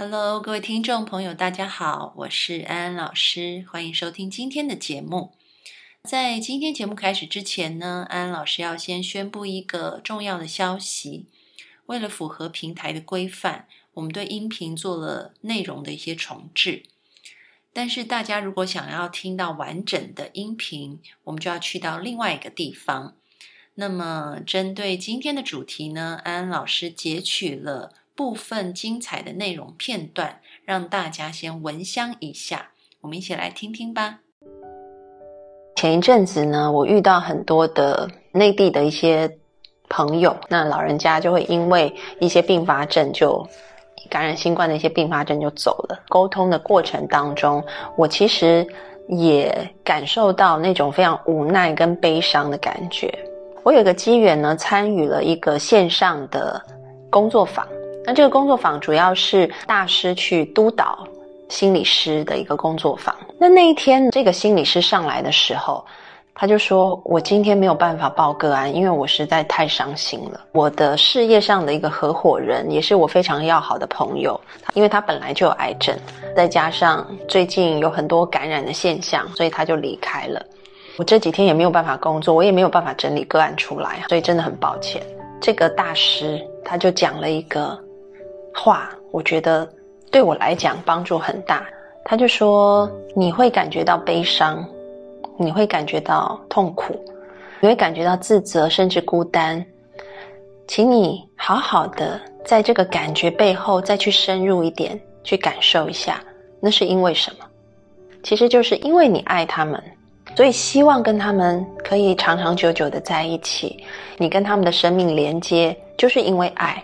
Hello，各位听众朋友，大家好，我是安安老师，欢迎收听今天的节目。在今天节目开始之前呢，安安老师要先宣布一个重要的消息。为了符合平台的规范，我们对音频做了内容的一些重置。但是大家如果想要听到完整的音频，我们就要去到另外一个地方。那么，针对今天的主题呢，安安老师截取了。部分精彩的内容片段，让大家先闻香一下。我们一起来听听吧。前一阵子呢，我遇到很多的内地的一些朋友，那老人家就会因为一些并发症，就感染新冠的一些并发症就走了。沟通的过程当中，我其实也感受到那种非常无奈跟悲伤的感觉。我有个机缘呢，参与了一个线上的工作坊。那这个工作坊主要是大师去督导心理师的一个工作坊。那那一天，这个心理师上来的时候，他就说：“我今天没有办法报个案，因为我实在太伤心了。我的事业上的一个合伙人，也是我非常要好的朋友，因为他本来就有癌症，再加上最近有很多感染的现象，所以他就离开了。我这几天也没有办法工作，我也没有办法整理个案出来，所以真的很抱歉。”这个大师他就讲了一个。话我觉得对我来讲帮助很大。他就说：“你会感觉到悲伤，你会感觉到痛苦，你会感觉到自责，甚至孤单。请你好好的在这个感觉背后再去深入一点，去感受一下，那是因为什么？其实就是因为你爱他们，所以希望跟他们可以长长久久的在一起。你跟他们的生命连接，就是因为爱。”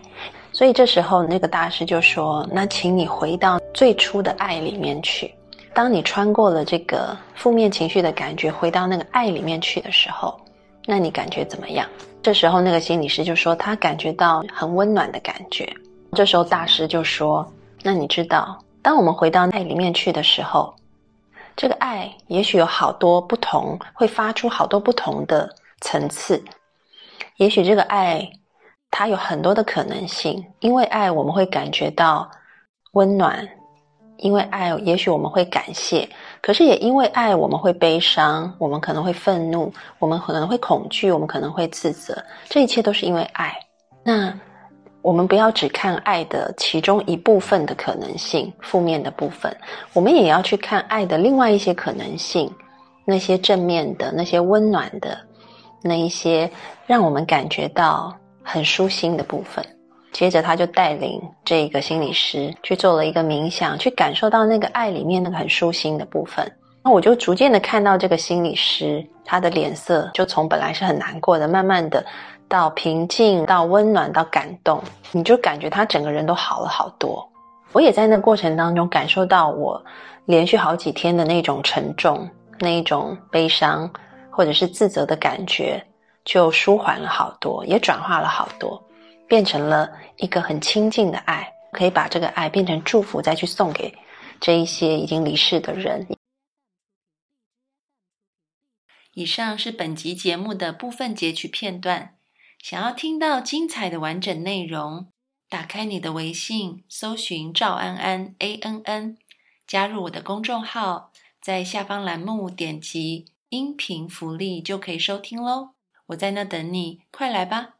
所以这时候，那个大师就说：“那请你回到最初的爱里面去。当你穿过了这个负面情绪的感觉，回到那个爱里面去的时候，那你感觉怎么样？”这时候，那个心理师就说：“他感觉到很温暖的感觉。”这时候，大师就说：“那你知道，当我们回到爱里面去的时候，这个爱也许有好多不同，会发出好多不同的层次。也许这个爱……”它有很多的可能性，因为爱我们会感觉到温暖，因为爱也许我们会感谢，可是也因为爱我们会悲伤，我们可能会愤怒，我们可能会恐惧，我们可能会自责，这一切都是因为爱。那我们不要只看爱的其中一部分的可能性，负面的部分，我们也要去看爱的另外一些可能性，那些正面的，那些温暖的，那一些让我们感觉到。很舒心的部分，接着他就带领这个心理师去做了一个冥想，去感受到那个爱里面那个很舒心的部分。那我就逐渐的看到这个心理师，他的脸色就从本来是很难过的，慢慢的到平静，到温暖，到感动。你就感觉他整个人都好了好多。我也在那过程当中感受到我连续好几天的那种沉重、那一种悲伤或者是自责的感觉。就舒缓了好多，也转化了好多，变成了一个很亲近的爱，可以把这个爱变成祝福，再去送给这一些已经离世的人。以上是本集节目的部分截取片段。想要听到精彩的完整内容，打开你的微信，搜寻赵安安 A N N，加入我的公众号，在下方栏目点击音频福利就可以收听喽。我在那等你，快来吧。